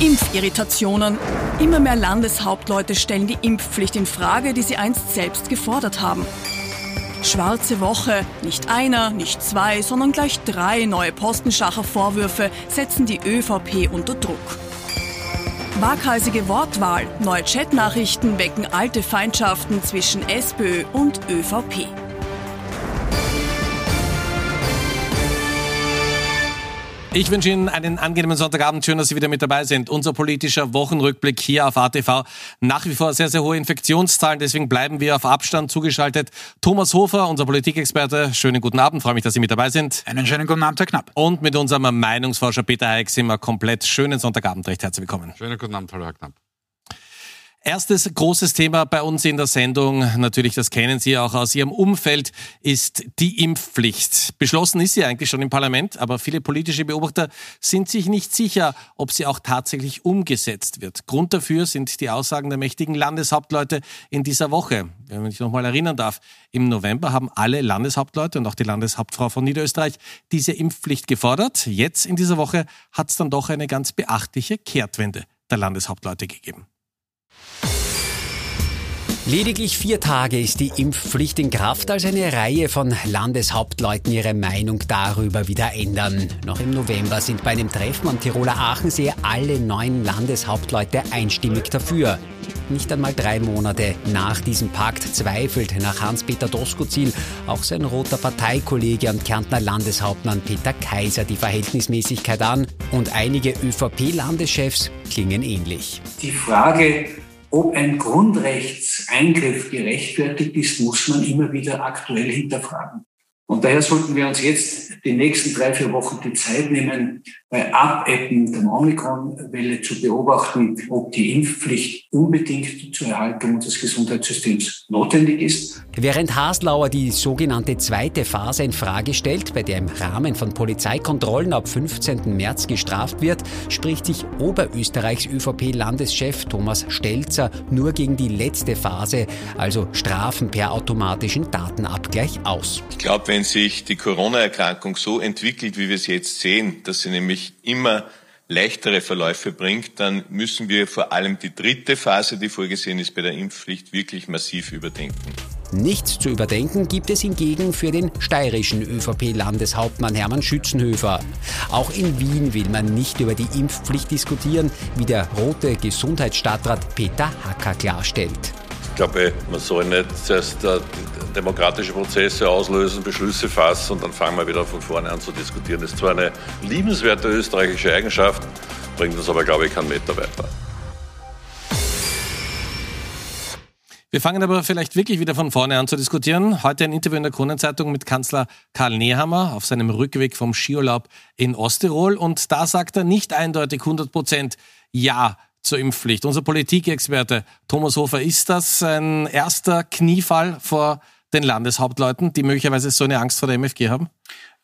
Impfirritationen. Immer mehr Landeshauptleute stellen die Impfpflicht in Frage, die sie einst selbst gefordert haben. Schwarze Woche. Nicht einer, nicht zwei, sondern gleich drei neue Postenschacher-Vorwürfe setzen die ÖVP unter Druck. Waghalsige Wortwahl. Neue Chatnachrichten wecken alte Feindschaften zwischen SPÖ und ÖVP. Ich wünsche Ihnen einen angenehmen Sonntagabend. Schön, dass Sie wieder mit dabei sind. Unser politischer Wochenrückblick hier auf ATV. Nach wie vor sehr, sehr hohe Infektionszahlen. Deswegen bleiben wir auf Abstand zugeschaltet. Thomas Hofer, unser Politikexperte. Schönen guten Abend. Freue mich, dass Sie mit dabei sind. Einen schönen guten Abend, Herr Knapp. Und mit unserem Meinungsforscher Peter Heik sind wir komplett. Schönen Sonntagabend. Recht herzlich willkommen. Schönen guten Abend, hallo Herr Knapp. Erstes großes Thema bei uns in der Sendung, natürlich, das kennen Sie auch aus Ihrem Umfeld, ist die Impfpflicht. Beschlossen ist sie eigentlich schon im Parlament, aber viele politische Beobachter sind sich nicht sicher, ob sie auch tatsächlich umgesetzt wird. Grund dafür sind die Aussagen der mächtigen Landeshauptleute in dieser Woche. Wenn sich nochmal erinnern darf, im November haben alle Landeshauptleute und auch die Landeshauptfrau von Niederösterreich diese Impfpflicht gefordert. Jetzt in dieser Woche hat es dann doch eine ganz beachtliche Kehrtwende der Landeshauptleute gegeben. Lediglich vier Tage ist die Impfpflicht in Kraft, als eine Reihe von Landeshauptleuten ihre Meinung darüber wieder ändern. Noch im November sind bei einem Treffen am Tiroler Aachensee alle neun Landeshauptleute einstimmig dafür. Nicht einmal drei Monate nach diesem Pakt zweifelt nach Hans-Peter Doskozil auch sein roter Parteikollege und Kärntner Landeshauptmann Peter Kaiser die Verhältnismäßigkeit an und einige ÖVP-Landeschefs klingen ähnlich. Die Frage, ob ein Grundrechtseingriff gerechtfertigt ist, muss man immer wieder aktuell hinterfragen. Und daher sollten wir uns jetzt die nächsten drei, vier Wochen die Zeit nehmen, bei Abebben der Omikron-Welle zu beobachten, ob die Impfpflicht unbedingt zur Erhaltung des Gesundheitssystems notwendig ist. Während Haslauer die sogenannte zweite Phase in Frage stellt, bei der im Rahmen von Polizeikontrollen ab 15. März gestraft wird, spricht sich Oberösterreichs ÖVP-Landeschef Thomas Stelzer nur gegen die letzte Phase, also Strafen per automatischen Datenabgleich aus. Ich glaube, wenn sich die Corona-Erkrankung so entwickelt, wie wir es jetzt sehen, dass sie nämlich immer leichtere Verläufe bringt, dann müssen wir vor allem die dritte Phase, die vorgesehen ist bei der Impfpflicht, wirklich massiv überdenken. Nichts zu überdenken gibt es hingegen für den steirischen ÖVP-Landeshauptmann Hermann Schützenhöfer. Auch in Wien will man nicht über die Impfpflicht diskutieren, wie der rote Gesundheitsstadtrat Peter Hacker klarstellt. Ich glaube, man soll nicht zuerst äh, demokratische Prozesse auslösen, Beschlüsse fassen und dann fangen wir wieder von vorne an zu diskutieren. Das ist zwar eine liebenswerte österreichische Eigenschaft, bringt uns aber, glaube ich, keinen Meter weiter. Wir fangen aber vielleicht wirklich wieder von vorne an zu diskutieren. Heute ein Interview in der Kronenzeitung mit Kanzler Karl Nehammer auf seinem Rückweg vom Skiurlaub in Osttirol. Und da sagt er nicht eindeutig 100 Prozent Ja zur Impfpflicht. Unser Politikexperte Thomas Hofer, ist das ein erster Kniefall vor den Landeshauptleuten, die möglicherweise so eine Angst vor der MFG haben?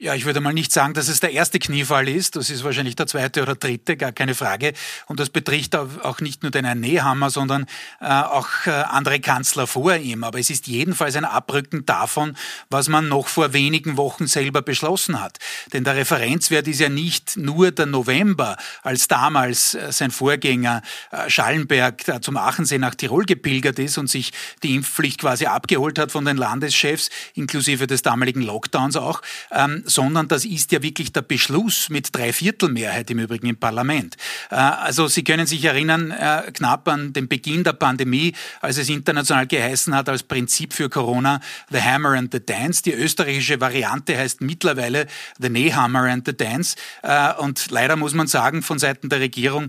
Ja, ich würde mal nicht sagen, dass es der erste Kniefall ist. Das ist wahrscheinlich der zweite oder dritte, gar keine Frage. Und das betrifft auch nicht nur den Herrn Nehammer, sondern äh, auch äh, andere Kanzler vor ihm. Aber es ist jedenfalls ein Abrücken davon, was man noch vor wenigen Wochen selber beschlossen hat. Denn der Referenzwert ist ja nicht nur der November, als damals äh, sein Vorgänger Schallenberg zum Aachensee nach Tirol gepilgert ist und sich die Impfpflicht quasi abgeholt hat von den Landeschefs, inklusive des damaligen Lockdowns auch. Ähm, sondern das ist ja wirklich der Beschluss mit Dreiviertelmehrheit im Übrigen im Parlament. Äh, also Sie können sich erinnern, äh, knapp an den Beginn der Pandemie, als es international geheißen hat als Prinzip für Corona The Hammer and the Dance. Die österreichische Variante heißt mittlerweile The Nehammer and the Dance. Äh, und leider muss man sagen, von Seiten der Regierung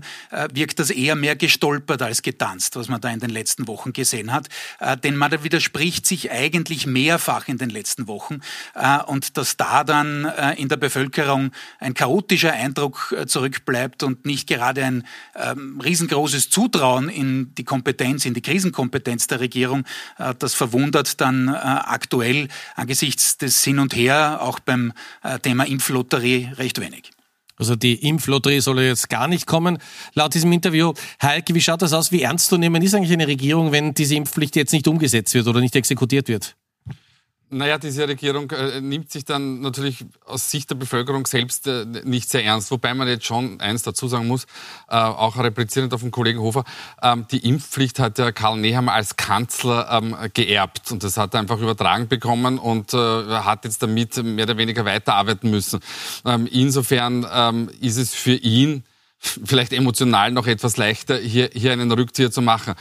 wirkt das eher mehr gestolpert als getanzt, was man da in den letzten Wochen gesehen hat. Denn man widerspricht sich eigentlich mehrfach in den letzten Wochen. Und dass da dann äh, in der Bevölkerung ein chaotischer Eindruck äh, zurückbleibt und nicht gerade ein ähm, riesengroßes Zutrauen in die Kompetenz, in die Krisenkompetenz der Regierung, äh, das verwundert dann aktuell angesichts des Hin und Her auch beim Thema Impflotterie recht wenig. Also die Impflotterie soll jetzt gar nicht kommen. Laut diesem Interview, Heike, wie schaut das aus? Wie ernst zu nehmen ist eigentlich eine Regierung, wenn diese Impfpflicht jetzt nicht umgesetzt wird oder nicht exekutiert wird? Naja, diese Regierung äh, nimmt sich dann natürlich aus Sicht der Bevölkerung selbst äh, nicht sehr ernst. Wobei man jetzt schon eins dazu sagen muss, äh, auch reprizierend auf den Kollegen Hofer, ähm, die Impfpflicht hat ja Karl Nehammer als Kanzler ähm, geerbt. Und das hat er einfach übertragen bekommen und äh, hat jetzt damit mehr oder weniger weiterarbeiten müssen. Ähm, insofern ähm, ist es für ihn vielleicht emotional noch etwas leichter, hier, hier einen Rückzieher zu machen.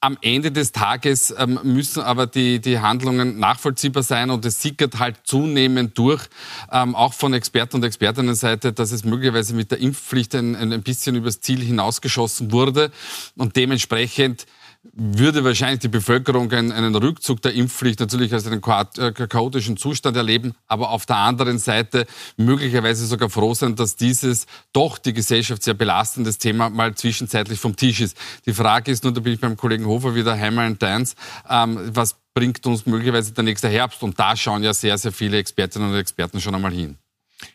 Am Ende des Tages ähm, müssen aber die, die Handlungen nachvollziehbar sein und es sickert halt zunehmend durch, ähm, auch von Experten und Expertinnenseite, dass es möglicherweise mit der Impfpflicht ein, ein bisschen übers Ziel hinausgeschossen wurde und dementsprechend würde wahrscheinlich die Bevölkerung einen, einen Rückzug der Impfpflicht natürlich als einen äh, chaotischen Zustand erleben, aber auf der anderen Seite möglicherweise sogar froh sein, dass dieses doch die Gesellschaft sehr belastendes Thema mal zwischenzeitlich vom Tisch ist. Die Frage ist nur, da bin ich beim Kollegen Hofer wieder Heimer and Dance, ähm, was bringt uns möglicherweise der nächste Herbst? Und da schauen ja sehr, sehr viele Expertinnen und Experten schon einmal hin.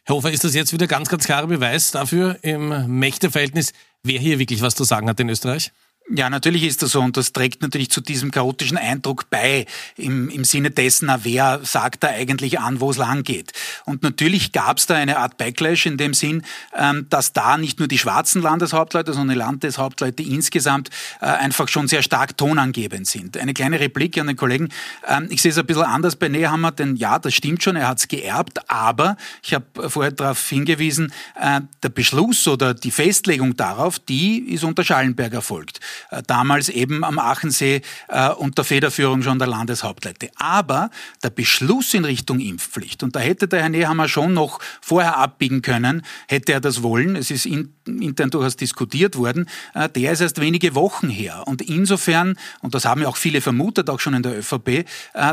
Herr Hofer, ist das jetzt wieder ganz, ganz klarer Beweis dafür im Mächteverhältnis, wer hier wirklich was zu sagen hat in Österreich? Ja, natürlich ist das so und das trägt natürlich zu diesem chaotischen Eindruck bei, im, im Sinne dessen, na, wer sagt da eigentlich an, wo es lang geht. Und natürlich gab es da eine Art Backlash in dem Sinn, ähm, dass da nicht nur die schwarzen Landeshauptleute, sondern die Landeshauptleute insgesamt äh, einfach schon sehr stark tonangebend sind. Eine kleine Replik an den Kollegen. Ähm, ich sehe es ein bisschen anders bei Nehammer, denn ja, das stimmt schon, er hat es geerbt, aber ich habe vorher darauf hingewiesen, äh, der Beschluss oder die Festlegung darauf, die ist unter Schallenberg erfolgt. Äh, damals eben am Achensee äh, unter Federführung schon der Landeshauptleute. Aber der Beschluss in Richtung Impfpflicht, und da hätte der Herr Nehammer schon noch vorher abbiegen können, hätte er das wollen, es ist intern durchaus diskutiert worden, äh, der ist erst wenige Wochen her. Und insofern, und das haben ja auch viele vermutet, auch schon in der ÖVP,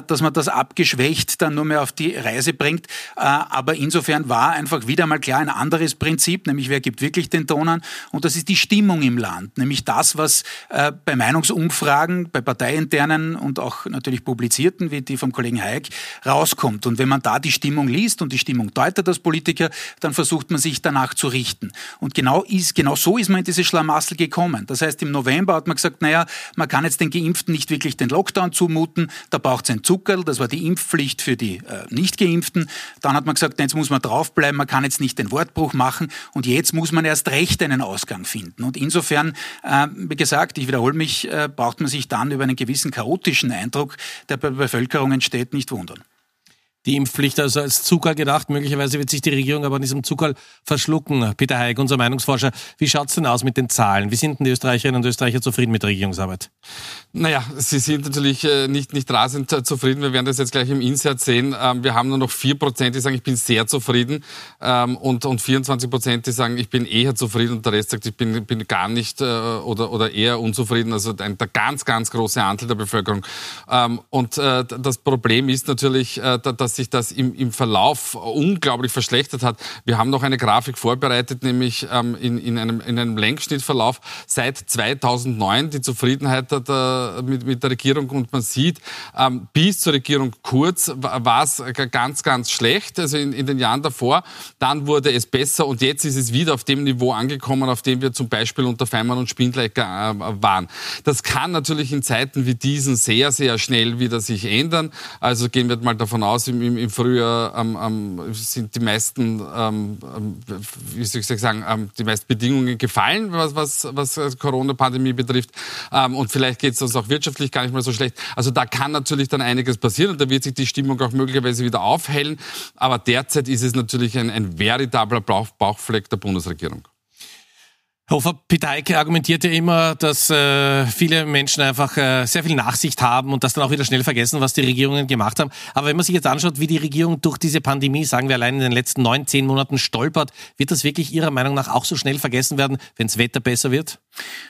dass man das abgeschwächt dann nur mehr auf die Reise bringt. Aber insofern war einfach wieder mal klar ein anderes Prinzip, nämlich wer gibt wirklich den Ton an? Und das ist die Stimmung im Land, nämlich das, was äh, bei Meinungsumfragen, bei parteiinternen und auch natürlich publizierten, wie die vom Kollegen Hayek, rauskommt. Und wenn man da die Stimmung liest und die Stimmung deutet als Politiker, dann versucht man sich danach zu richten. Und genau, ist, genau so ist man in diese Schlamassel gekommen. Das heißt, im November hat man gesagt, naja, man kann jetzt den Geimpften nicht wirklich den Lockdown zumuten, da braucht es ein Zuckerl, das war die Impfpflicht für die äh, Nicht-Geimpften. Dann hat man gesagt, jetzt muss man draufbleiben, man kann jetzt nicht den Wortbruch machen und jetzt muss man erst recht einen Ausgang finden. Und insofern, äh, wie gesagt, gesagt, ich wiederhole mich, äh, braucht man sich dann über einen gewissen chaotischen Eindruck, der Bevölkerung entsteht, nicht wundern die Impfpflicht also als Zucker gedacht. Möglicherweise wird sich die Regierung aber an diesem Zucker verschlucken. Peter Heik, unser Meinungsforscher, wie schaut's denn aus mit den Zahlen? Wie sind denn die Österreicherinnen und Österreicher zufrieden mit der Regierungsarbeit? Naja, sie sind natürlich äh, nicht, nicht rasend äh, zufrieden. Wir werden das jetzt gleich im Insert sehen. Ähm, wir haben nur noch vier Prozent, die sagen, ich bin sehr zufrieden. Ähm, und, und 24 Prozent, die sagen, ich bin eher zufrieden. Und der Rest sagt, ich bin, bin gar nicht äh, oder, oder eher unzufrieden. Also der ganz, ganz große Anteil der Bevölkerung. Ähm, und das Problem ist natürlich, dass dass sich das im, im Verlauf unglaublich verschlechtert hat. Wir haben noch eine Grafik vorbereitet, nämlich ähm, in, in, einem, in einem Längsschnittverlauf seit 2009 die Zufriedenheit der, mit, mit der Regierung und man sieht, ähm, bis zur Regierung Kurz war es ganz, ganz schlecht, also in, in den Jahren davor. Dann wurde es besser und jetzt ist es wieder auf dem Niveau angekommen, auf dem wir zum Beispiel unter Feimann und Spindlecker äh, waren. Das kann natürlich in Zeiten wie diesen sehr, sehr schnell wieder sich ändern. Also gehen wir mal davon aus, im im, im Frühjahr ähm, ähm, sind die meisten, ähm, ähm wie soll ich sagen, ähm, die meisten Bedingungen gefallen, was, was, was Corona-Pandemie betrifft. Ähm, und vielleicht geht es uns auch wirtschaftlich gar nicht mehr so schlecht. Also da kann natürlich dann einiges passieren und da wird sich die Stimmung auch möglicherweise wieder aufhellen. Aber derzeit ist es natürlich ein, ein veritabler Bauchfleck der Bundesregierung. Hofer Piteike argumentiert ja immer, dass äh, viele Menschen einfach äh, sehr viel Nachsicht haben und das dann auch wieder schnell vergessen, was die Regierungen gemacht haben. Aber wenn man sich jetzt anschaut, wie die Regierung durch diese Pandemie, sagen wir allein in den letzten neun, zehn Monaten stolpert, wird das wirklich Ihrer Meinung nach auch so schnell vergessen werden, wenn das Wetter besser wird?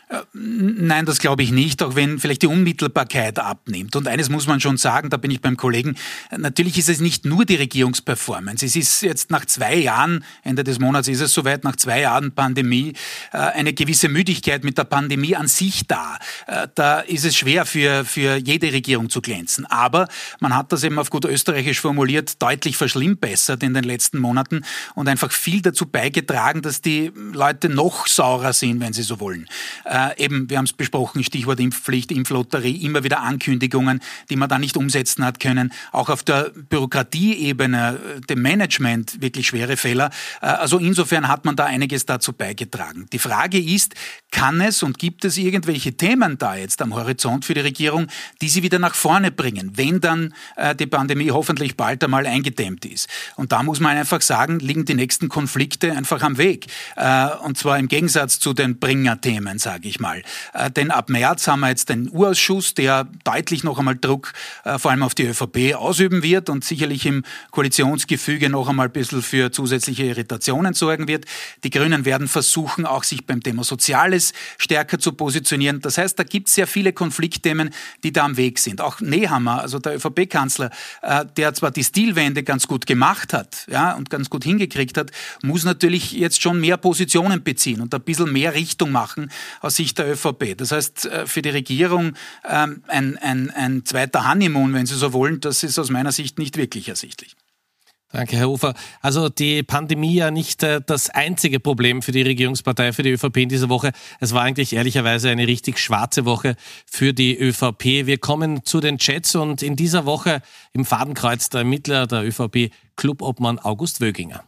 Äh, nein, das glaube ich nicht, auch wenn vielleicht die Unmittelbarkeit abnimmt. Und eines muss man schon sagen, da bin ich beim Kollegen, natürlich ist es nicht nur die Regierungsperformance. Es ist jetzt nach zwei Jahren, Ende des Monats ist es soweit, nach zwei Jahren Pandemie, äh, eine gewisse Müdigkeit mit der Pandemie an sich da. Äh, da ist es schwer für, für jede Regierung zu glänzen. Aber man hat das eben auf gut österreichisch formuliert deutlich verschlimmbessert in den letzten Monaten und einfach viel dazu beigetragen, dass die Leute noch saurer sind, wenn sie so wollen. Äh, eben, wir haben es besprochen, Stichwort Impfpflicht, Impflotterie, immer wieder Ankündigungen, die man da nicht umsetzen hat können. Auch auf der Bürokratieebene, äh, dem Management wirklich schwere Fehler. Äh, also insofern hat man da einiges dazu beigetragen. Die Frage ist, kann es und gibt es irgendwelche Themen da jetzt am Horizont für die Regierung, die sie wieder nach vorne bringen, wenn dann äh, die Pandemie hoffentlich bald einmal eingedämmt ist? Und da muss man einfach sagen, liegen die nächsten Konflikte einfach am Weg. Äh, und zwar im Gegensatz zu den Bringer-Themen, sage ich mal. Äh, denn ab März haben wir jetzt den U-Ausschuss, der deutlich noch einmal Druck äh, vor allem auf die ÖVP ausüben wird und sicherlich im Koalitionsgefüge noch einmal ein bisschen für zusätzliche Irritationen sorgen wird. Die Grünen werden versuchen, auch sich beim Thema Soziales stärker zu positionieren. Das heißt, da gibt es sehr viele Konfliktthemen, die da am Weg sind. Auch Nehammer, also der ÖVP-Kanzler, äh, der zwar die Stilwende ganz gut gemacht hat ja, und ganz gut hingekriegt hat, muss natürlich jetzt schon mehr Positionen beziehen und ein bisschen mehr Richtung machen aus Sicht der ÖVP. Das heißt, äh, für die Regierung ähm, ein, ein, ein zweiter Honeymoon, wenn Sie so wollen, das ist aus meiner Sicht nicht wirklich ersichtlich. Danke, Herr Ufer. Also die Pandemie ja nicht äh, das einzige Problem für die Regierungspartei, für die ÖVP in dieser Woche. Es war eigentlich ehrlicherweise eine richtig schwarze Woche für die ÖVP. Wir kommen zu den Chats und in dieser Woche im Fadenkreuz der Ermittler der ÖVP Clubobmann August Wöginger.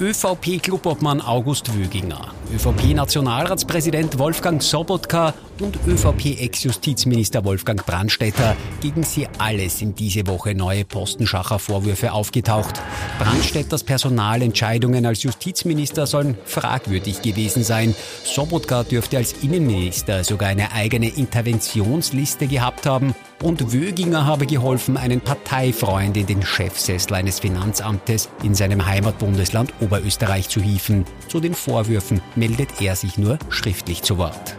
ÖVP-Clubobmann August Wöginger, ÖVP-Nationalratspräsident Wolfgang Sobotka und ÖVP-Ex-Justizminister Wolfgang Brandstetter. Gegen sie alle sind diese Woche neue Postenschacher-Vorwürfe aufgetaucht. Brandstetters Personalentscheidungen als Justizminister sollen fragwürdig gewesen sein. Sobotka dürfte als Innenminister sogar eine eigene Interventionsliste gehabt haben und Wöginger habe geholfen, einen Parteifreund in den Chefsessel eines Finanzamtes in seinem Heimatbundesland Oberösterreich zu hieven. Zu den Vorwürfen meldet er sich nur schriftlich zu Wort.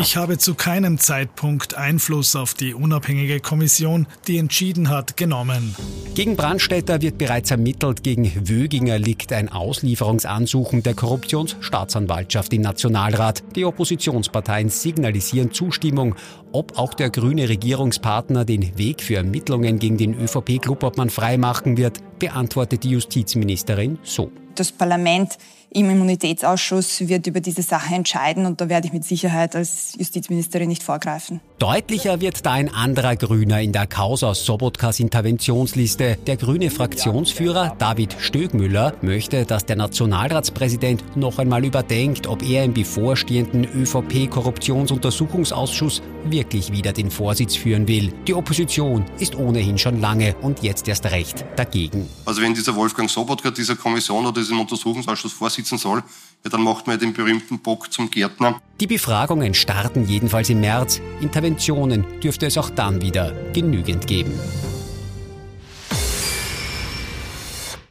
Ich habe zu keinem Zeitpunkt Einfluss auf die unabhängige Kommission, die entschieden hat, genommen. Gegen Brandstätter wird bereits ermittelt. Gegen Wöginger liegt ein Auslieferungsansuchen der Korruptionsstaatsanwaltschaft im Nationalrat. Die Oppositionsparteien signalisieren Zustimmung. Ob auch der grüne Regierungspartner den Weg für Ermittlungen gegen den ÖVP-Clubobmann freimachen wird, beantwortet die Justizministerin so. Das Parlament im Immunitätsausschuss wird über diese Sache entscheiden und da werde ich mit Sicherheit als Justizministerin nicht vorgreifen. Deutlicher wird da ein anderer Grüner in der Causa Sobotkas Interventionsliste. Der grüne Fraktionsführer David Stögmüller möchte, dass der Nationalratspräsident noch einmal überdenkt, ob er im bevorstehenden ÖVP-Korruptionsuntersuchungsausschuss wirklich wieder den Vorsitz führen will. Die Opposition ist ohnehin schon lange und jetzt erst recht dagegen. Also wenn dieser Wolfgang Sobotka dieser Kommission oder diesem Untersuchungsausschuss Vorsitz sitzen soll, ja, dann macht man den berühmten Bock zum Gärtner. Die Befragungen starten jedenfalls im März. Interventionen dürfte es auch dann wieder genügend geben.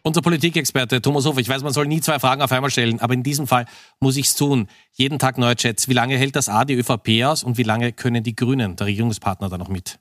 Unser Politikexperte Thomas Hofer, ich weiß, man soll nie zwei Fragen auf einmal stellen, aber in diesem Fall muss ich es tun. Jeden Tag neue Chats. Wie lange hält das A die ÖVP aus und wie lange können die Grünen, der Regierungspartner, da noch mit?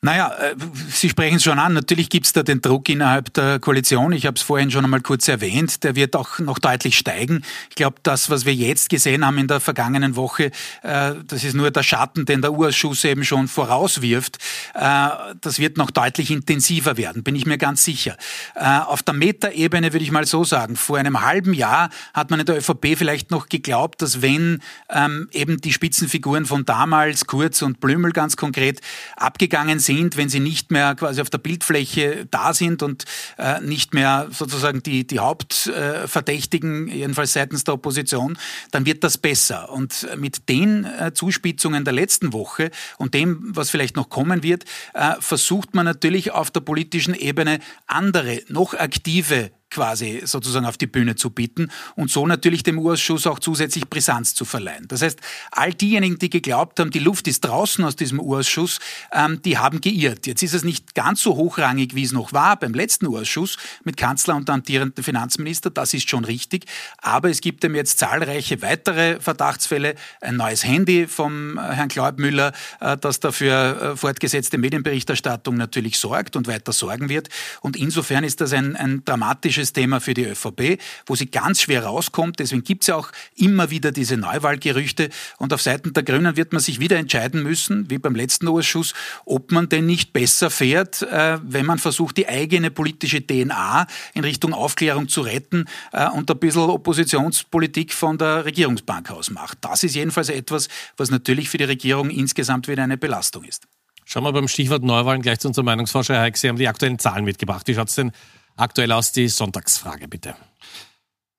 Naja, äh, Sie sprechen es schon an. Natürlich gibt es da den Druck innerhalb der Koalition. Ich habe es vorhin schon einmal kurz erwähnt. Der wird auch noch deutlich steigen. Ich glaube, das, was wir jetzt gesehen haben in der vergangenen Woche, äh, das ist nur der Schatten, den der Urschuss eben schon vorauswirft. Äh, das wird noch deutlich intensiver werden, bin ich mir ganz sicher. Auf der Metaebene würde ich mal so sagen, vor einem halben Jahr hat man in der ÖVP vielleicht noch geglaubt, dass wenn ähm, eben die Spitzenfiguren von damals, Kurz und Blümel ganz konkret, abgegangen sind, sind, wenn sie nicht mehr quasi auf der Bildfläche da sind und äh, nicht mehr sozusagen die, die Hauptverdächtigen, jedenfalls seitens der Opposition, dann wird das besser. Und mit den äh, Zuspitzungen der letzten Woche und dem, was vielleicht noch kommen wird, äh, versucht man natürlich auf der politischen Ebene andere, noch aktive quasi sozusagen auf die Bühne zu bieten und so natürlich dem Urausschuss auch zusätzlich Brisanz zu verleihen. Das heißt, all diejenigen, die geglaubt haben, die Luft ist draußen aus diesem Urausschuss, ähm, die haben geirrt. Jetzt ist es nicht ganz so hochrangig, wie es noch war beim letzten Urausschuss mit Kanzler und amtierenden Finanzminister, das ist schon richtig, aber es gibt eben jetzt zahlreiche weitere Verdachtsfälle, ein neues Handy vom äh, Herrn Kleubmüller, äh, das dafür äh, fortgesetzte Medienberichterstattung natürlich sorgt und weiter sorgen wird und insofern ist das ein, ein dramatischer kritisches Thema für die ÖVP, wo sie ganz schwer rauskommt. Deswegen gibt es ja auch immer wieder diese Neuwahlgerüchte. Und auf Seiten der Grünen wird man sich wieder entscheiden müssen, wie beim letzten Ausschuss, ob man denn nicht besser fährt, äh, wenn man versucht, die eigene politische DNA in Richtung Aufklärung zu retten äh, und ein bisschen Oppositionspolitik von der Regierungsbank aus macht. Das ist jedenfalls etwas, was natürlich für die Regierung insgesamt wieder eine Belastung ist. Schauen wir beim Stichwort Neuwahlen gleich zu unserem Meinungsforscher. Heik, Sie haben die aktuellen Zahlen mitgebracht. Wie schaut es denn aktuell aus? Die Sonntagsfrage, bitte.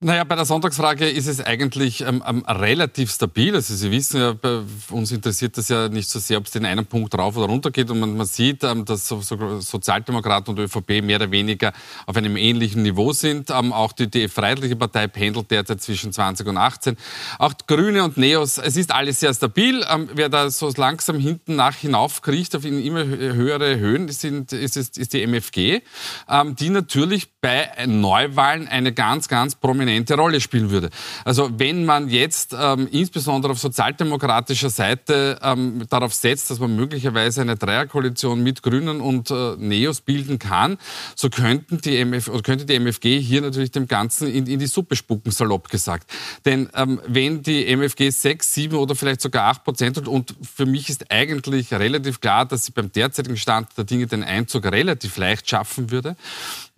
Naja, bei der Sonntagsfrage ist es eigentlich ähm, ähm, relativ stabil. Also Sie wissen ja, uns interessiert das ja nicht so sehr, ob es den einen Punkt rauf oder runter geht. Und man, man sieht, ähm, dass so, so Sozialdemokraten und ÖVP mehr oder weniger auf einem ähnlichen Niveau sind. Ähm, auch die, die Freiheitliche Partei pendelt derzeit zwischen 20 und 18. Auch Grüne und Neos, es ist alles sehr stabil. Ähm, wer da so langsam hinten nach hinaufkriecht auf immer höhere Höhen, sind, ist, ist, ist die MFG, ähm, die natürlich bei Neuwahlen eine ganz, ganz prominente Rolle spielen würde. Also wenn man jetzt ähm, insbesondere auf sozialdemokratischer Seite ähm, darauf setzt, dass man möglicherweise eine Dreierkoalition mit Grünen und äh, Neos bilden kann, so könnten die MF könnte die MFG hier natürlich dem Ganzen in, in die Suppe spucken, salopp gesagt. Denn ähm, wenn die MFG sechs, sieben oder vielleicht sogar acht Prozent hat, und für mich ist eigentlich relativ klar, dass sie beim derzeitigen Stand der Dinge den Einzug relativ leicht schaffen würde,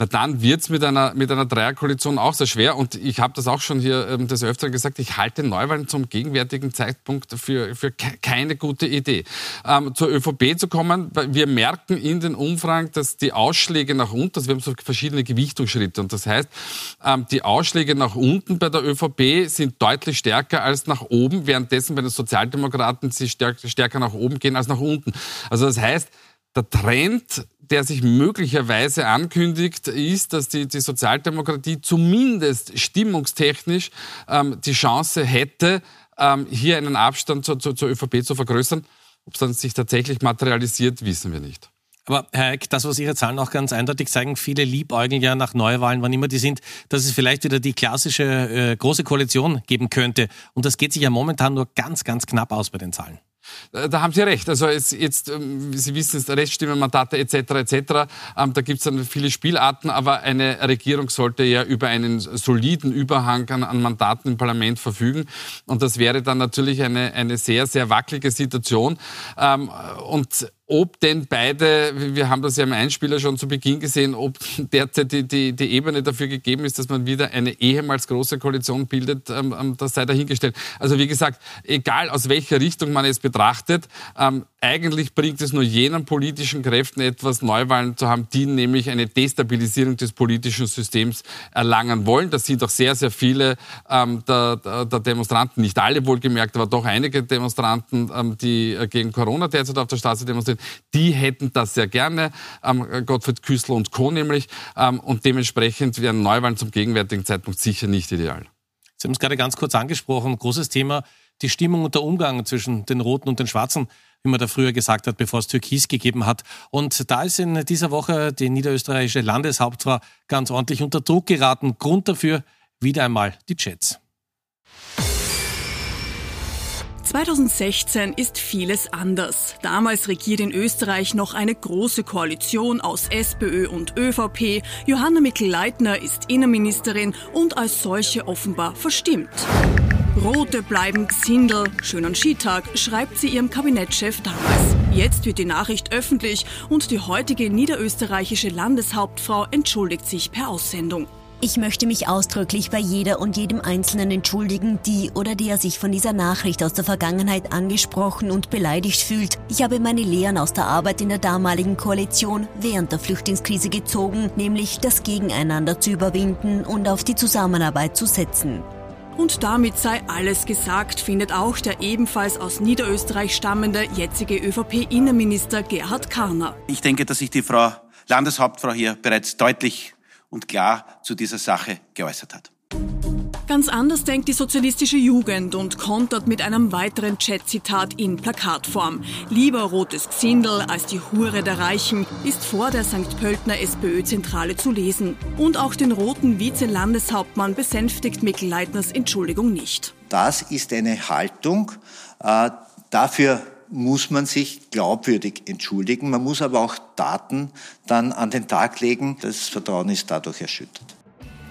na dann wird es mit einer, mit einer Dreierkoalition auch sehr schwer. Und ich habe das auch schon hier ähm, des Öfteren gesagt, ich halte Neuwahlen zum gegenwärtigen Zeitpunkt für, für ke keine gute Idee. Ähm, zur ÖVP zu kommen, wir merken in den Umfragen, dass die Ausschläge nach unten, also wir haben so verschiedene Gewichtungsschritte, und das heißt, ähm, die Ausschläge nach unten bei der ÖVP sind deutlich stärker als nach oben, währenddessen bei den Sozialdemokraten sie stärker, stärker nach oben gehen als nach unten. Also das heißt, der Trend, der sich möglicherweise ankündigt, ist, dass die, die Sozialdemokratie zumindest stimmungstechnisch ähm, die Chance hätte, ähm, hier einen Abstand zu, zu, zur ÖVP zu vergrößern. Ob es dann sich tatsächlich materialisiert, wissen wir nicht. Aber Herr Eck, das, was Ihre Zahlen auch ganz eindeutig zeigen, viele liebäugeln ja nach Neuwahlen, wann immer die sind, dass es vielleicht wieder die klassische äh, große Koalition geben könnte. Und das geht sich ja momentan nur ganz, ganz knapp aus bei den Zahlen. Äh, da haben Sie recht. Also jetzt, jetzt ähm, Sie wissen es, Reststimmenmandate etc. etc. Ähm, da gibt es dann viele Spielarten, aber eine Regierung sollte ja über einen soliden Überhang an, an, Mandaten im Parlament verfügen. Und das wäre dann natürlich eine, eine sehr, sehr wackelige Situation. Ähm, und ob denn beide, wir haben das ja im Einspieler schon zu Beginn gesehen, ob derzeit die, die, die Ebene dafür gegeben ist, dass man wieder eine ehemals große Koalition bildet, ähm, ähm, das sei dahingestellt. Also wie gesagt, egal aus welcher Richtung man es betrachtet, ähm, eigentlich bringt es nur jenen politischen Kräften etwas, Neuwahlen zu haben, die nämlich eine Destabilisierung des politischen Systems erlangen wollen. Das sind auch sehr, sehr viele ähm, der, der, Demonstranten, nicht alle wohlgemerkt, aber doch einige Demonstranten, ähm, die äh, gegen Corona derzeit auf der Straße demonstrieren die hätten das sehr gerne, ähm, Gottfried Küssler und Co. nämlich. Ähm, und dementsprechend wären Neuwahlen zum gegenwärtigen Zeitpunkt sicher nicht ideal. Sie haben es gerade ganz kurz angesprochen, großes Thema, die Stimmung und der Umgang zwischen den Roten und den Schwarzen, wie man da früher gesagt hat, bevor es Türkis gegeben hat. Und da ist in dieser Woche die niederösterreichische Landeshauptfrau ganz ordentlich unter Druck geraten. Grund dafür wieder einmal die Jets. 2016 ist vieles anders. Damals regiert in Österreich noch eine große Koalition aus SPÖ und ÖVP. Johanna Mikl-Leitner ist Innenministerin und als solche offenbar verstimmt. Rote bleiben Xindel. Schönen Skitag, schreibt sie ihrem Kabinettschef damals. Jetzt wird die Nachricht öffentlich und die heutige niederösterreichische Landeshauptfrau entschuldigt sich per Aussendung. Ich möchte mich ausdrücklich bei jeder und jedem Einzelnen entschuldigen, die oder der sich von dieser Nachricht aus der Vergangenheit angesprochen und beleidigt fühlt. Ich habe meine Lehren aus der Arbeit in der damaligen Koalition während der Flüchtlingskrise gezogen, nämlich das Gegeneinander zu überwinden und auf die Zusammenarbeit zu setzen. Und damit sei alles gesagt, findet auch der ebenfalls aus Niederösterreich stammende jetzige ÖVP-Innenminister Gerhard Karner. Ich denke, dass sich die Frau Landeshauptfrau hier bereits deutlich und klar zu dieser Sache geäußert hat. Ganz anders denkt die sozialistische Jugend und kontert mit einem weiteren Chat-Zitat in Plakatform. Lieber rotes Xindel als die Hure der Reichen ist vor der St. Pöltner SPÖ-Zentrale zu lesen. Und auch den roten Vize-Landeshauptmann besänftigt Mikl Leitners Entschuldigung nicht. Das ist eine Haltung. Äh, dafür muss man sich glaubwürdig entschuldigen. Man muss aber auch Daten dann an den Tag legen. Das Vertrauen ist dadurch erschüttert.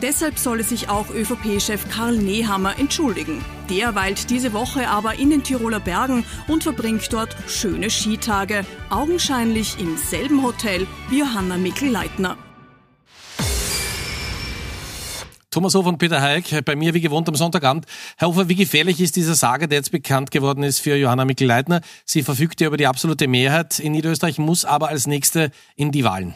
Deshalb solle sich auch ÖVP-Chef Karl Nehammer entschuldigen. Der weilt diese Woche aber in den Tiroler Bergen und verbringt dort schöne Skitage, augenscheinlich im selben Hotel wie Johanna Mikl-Leitner. Thomas Hofer und Peter Heik, bei mir wie gewohnt am Sonntagabend. Herr Hofer, wie gefährlich ist dieser Sage, der jetzt bekannt geworden ist für Johanna Mikl-Leitner? Sie verfügt ja über die absolute Mehrheit in Niederösterreich, muss aber als Nächste in die Wahlen.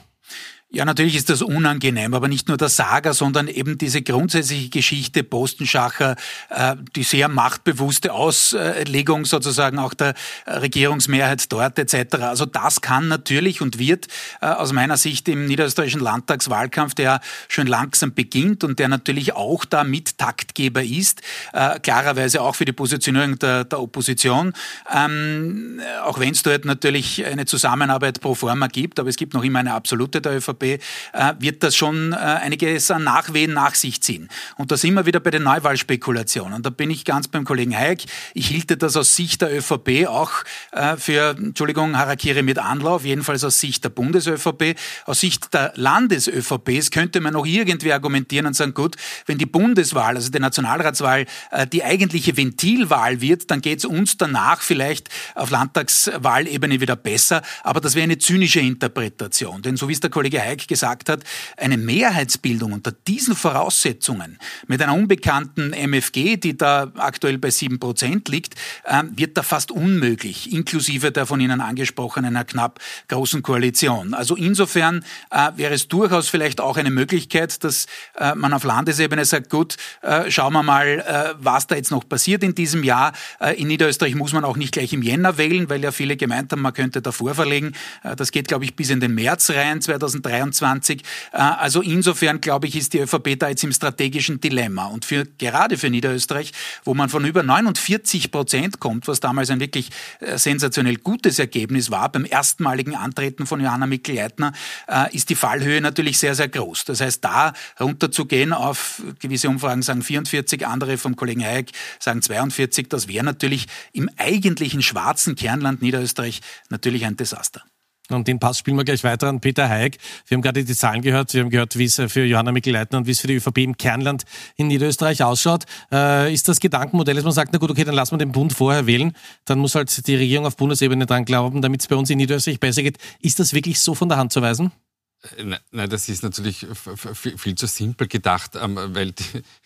Ja, natürlich ist das unangenehm, aber nicht nur der Saga, sondern eben diese grundsätzliche Geschichte Postenschacher, äh, die sehr machtbewusste Auslegung sozusagen auch der Regierungsmehrheit dort etc. Also das kann natürlich und wird äh, aus meiner Sicht im niederösterreichischen Landtagswahlkampf, der schon langsam beginnt und der natürlich auch da mit Taktgeber ist, äh, klarerweise auch für die Positionierung der, der Opposition, ähm, auch wenn es dort natürlich eine Zusammenarbeit pro forma gibt, aber es gibt noch immer eine absolute der ÖVP äh, wird das schon äh, einiges an Nachwehen nach sich ziehen. Und da sind wir wieder bei den Neuwahlspekulationen. Da bin ich ganz beim Kollegen Hayek. Ich hielte das aus Sicht der ÖVP auch äh, für, Entschuldigung, Harakiri mit Anlauf, jedenfalls aus Sicht der Bundes-ÖVP. Aus Sicht der Landes-ÖVPs könnte man noch irgendwie argumentieren und sagen, gut, wenn die Bundeswahl, also die Nationalratswahl, die eigentliche Ventilwahl wird, dann geht es uns danach vielleicht auf Landtagswahlebene wieder besser. Aber das wäre eine zynische Interpretation. Denn so wie es der Kollege Hayek Streik gesagt hat, eine Mehrheitsbildung unter diesen Voraussetzungen mit einer unbekannten MFG, die da aktuell bei sieben Prozent liegt, ähm, wird da fast unmöglich, inklusive der von Ihnen angesprochenen knapp großen Koalition. Also insofern äh, wäre es durchaus vielleicht auch eine Möglichkeit, dass äh, man auf Landesebene sagt, gut, äh, schauen wir mal, was da jetzt noch passiert in diesem Jahr. In Niederösterreich muss man auch nicht gleich im Jänner wählen, weil ja viele gemeint haben, man könnte davor verlegen. Das geht, glaube ich, bis in den März rein, 2023. 2023. Äh, also insofern, glaube ich, ist die ÖVP da jetzt im strategischen Dilemma. Und für, gerade für Niederösterreich, wo man von über 49 Prozent kommt, was damals ein wirklich äh, sensationell gutes Ergebnis war, beim erstmaligen Antreten von Johanna Mikl-Leitner, äh, ist die Fallhöhe natürlich sehr, sehr groß. Das heißt, da runterzugehen auf gewisse Umfragen sagen 44, andere vom Kollegen Hayek sagen 42, das wäre natürlich im eigentlichen schwarzen Kernland Niederösterreich natürlich ein Desaster. Und den Pass spielen wir gleich weiter an Peter Haig. Wir haben gerade die Zahlen gehört. Wir haben gehört, wie es für Johanna Mikl-Leitner und wie es für die ÖVP im Kernland in Niederösterreich ausschaut. Äh, ist das Gedankenmodell, dass man sagt, na gut, okay, dann lassen wir den Bund vorher wählen. Dann muss halt die Regierung auf Bundesebene dran glauben, damit es bei uns in Niederösterreich besser geht. Ist das wirklich so von der Hand zu weisen? Nein, das ist natürlich viel zu simpel gedacht, ähm, weil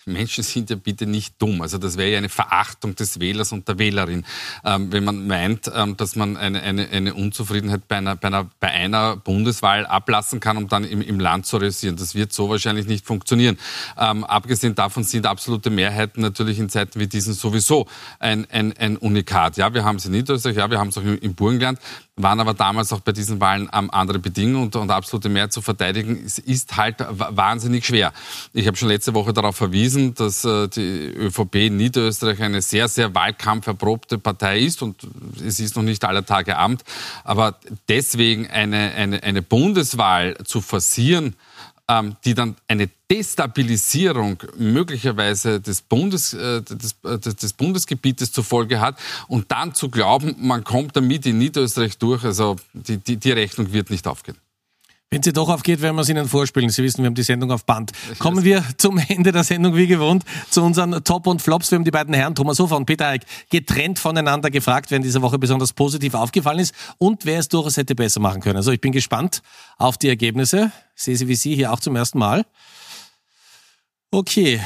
Menschen sind ja bitte nicht dumm. Also das wäre ja eine Verachtung des Wählers und der Wählerin, ähm, wenn man meint, ähm, dass man eine, eine, eine Unzufriedenheit bei einer, bei, einer, bei einer Bundeswahl ablassen kann, um dann im, im Land zu resieren. Das wird so wahrscheinlich nicht funktionieren. abgesehen davon sind absolute Mehrheiten natürlich in Zeiten wie diesen sowieso ein, ein, ein Unikat. Ja, wir haben es in Niederösterreich, ja, wir haben es auch im, im Burgenland waren aber damals auch bei diesen Wahlen ähm, andere Bedingungen und, und absolute Mehrheit zu verteidigen, ist, ist halt wahnsinnig schwer. Ich habe schon letzte Woche darauf verwiesen, dass äh, die ÖVP in Niederösterreich eine sehr, sehr wahlkampferprobte Partei ist und es ist noch nicht aller Tage Amt. Aber deswegen eine, eine, eine Bundeswahl zu forcieren, ähm, die dann eine Destabilisierung möglicherweise des, Bundes, äh, des, äh, des Bundesgebietes zur Folge hat und dann zu glauben, man kommt damit in Niederösterreich durch, also die, die, die Rechnung wird nicht aufgehen. Wenn sie doch aufgeht, werden wir es Ihnen vorspielen. Sie wissen, wir haben die Sendung auf Band. Kommen wir zum Ende der Sendung wie gewohnt zu unseren Top und Flops. Wir haben die beiden Herren Thomas Hofer und Peter Eick getrennt voneinander gefragt, wer in dieser Woche besonders positiv aufgefallen ist und wer es durchaus hätte besser machen können. Also ich bin gespannt auf die Ergebnisse. Ich sehe sie wie Sie hier auch zum ersten Mal. Okay.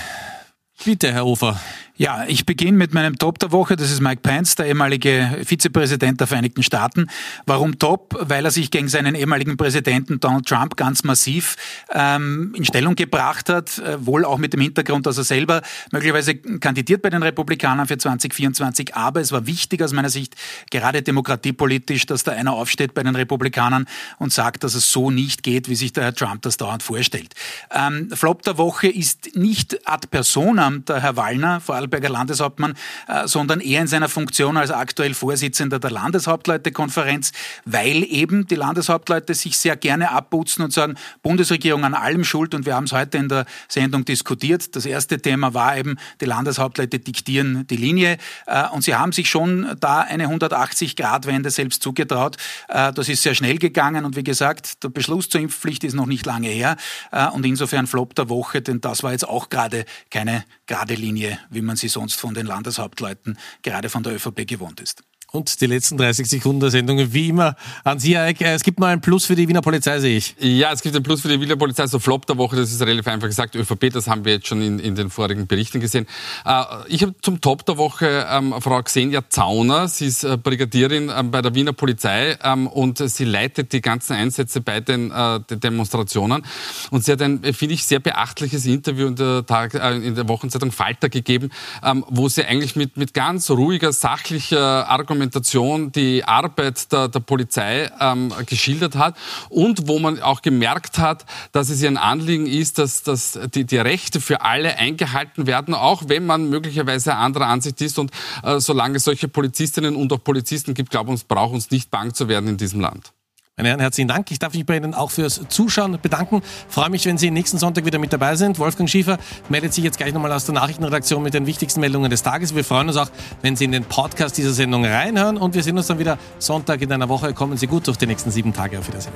Bitte, Herr Hofer. Ja, ich beginne mit meinem Top der Woche. Das ist Mike Pence, der ehemalige Vizepräsident der Vereinigten Staaten. Warum Top? Weil er sich gegen seinen ehemaligen Präsidenten Donald Trump ganz massiv ähm, in Stellung gebracht hat. Äh, wohl auch mit dem Hintergrund, dass er selber möglicherweise kandidiert bei den Republikanern für 2024. Aber es war wichtig aus meiner Sicht, gerade demokratiepolitisch, dass da einer aufsteht bei den Republikanern und sagt, dass es so nicht geht, wie sich der Herr Trump das dauernd vorstellt. Ähm, Flop der Woche ist nicht ad personam der Herr Wallner, vor Vorarlberger Landeshauptmann, äh, sondern eher in seiner Funktion als aktuell Vorsitzender der Landeshauptleutekonferenz, weil eben die Landeshauptleute sich sehr gerne abputzen und sagen, Bundesregierung an allem schuld und wir haben es heute in der Sendung diskutiert. Das erste Thema war eben, die Landeshauptleute diktieren die Linie äh, und sie haben sich schon da eine 180-Grad-Wende selbst zugetraut. Äh, das ist sehr schnell gegangen und wie gesagt, der Beschluss zur Impfpflicht ist noch nicht lange her äh, und insofern Flop der Woche, denn das war jetzt auch gerade keine gerade wie man sie sonst von den Landeshauptleuten, gerade von der ÖVP gewohnt ist. Und die letzten 30 Sekunden der Sendung, wie immer, an Sie, Eik. Es gibt mal einen Plus für die Wiener Polizei, sehe ich. Ja, es gibt einen Plus für die Wiener Polizei. So Flop der Woche, das ist relativ einfach gesagt. ÖVP, das haben wir jetzt schon in, in den vorigen Berichten gesehen. Äh, ich habe zum Top der Woche ähm, Frau Xenia Zauner. Sie ist äh, Brigadierin äh, bei der Wiener Polizei ähm, und sie leitet die ganzen Einsätze bei den, äh, Demonstrationen. Und sie hat ein, finde ich, sehr beachtliches Interview in der, Tag, äh, in der Wochenzeitung Falter gegeben, ähm, wo sie eigentlich mit, mit ganz ruhiger, sachlicher Argumentation Dokumentation die Arbeit der, der Polizei ähm, geschildert hat und wo man auch gemerkt hat, dass es ihr ein Anliegen ist, dass, dass die, die Rechte für alle eingehalten werden, auch wenn man möglicherweise anderer Ansicht ist. Und äh, solange es solche Polizistinnen und auch Polizisten gibt, glaube ich, braucht uns nicht bang zu werden in diesem Land. Meine Herren, herzlichen Dank. Ich darf mich bei Ihnen auch fürs Zuschauen bedanken. freue mich, wenn Sie nächsten Sonntag wieder mit dabei sind. Wolfgang Schiefer meldet sich jetzt gleich nochmal aus der Nachrichtenredaktion mit den wichtigsten Meldungen des Tages. Wir freuen uns auch, wenn Sie in den Podcast dieser Sendung reinhören und wir sehen uns dann wieder Sonntag in einer Woche. Kommen Sie gut durch die nächsten sieben Tage. Auf Wiedersehen.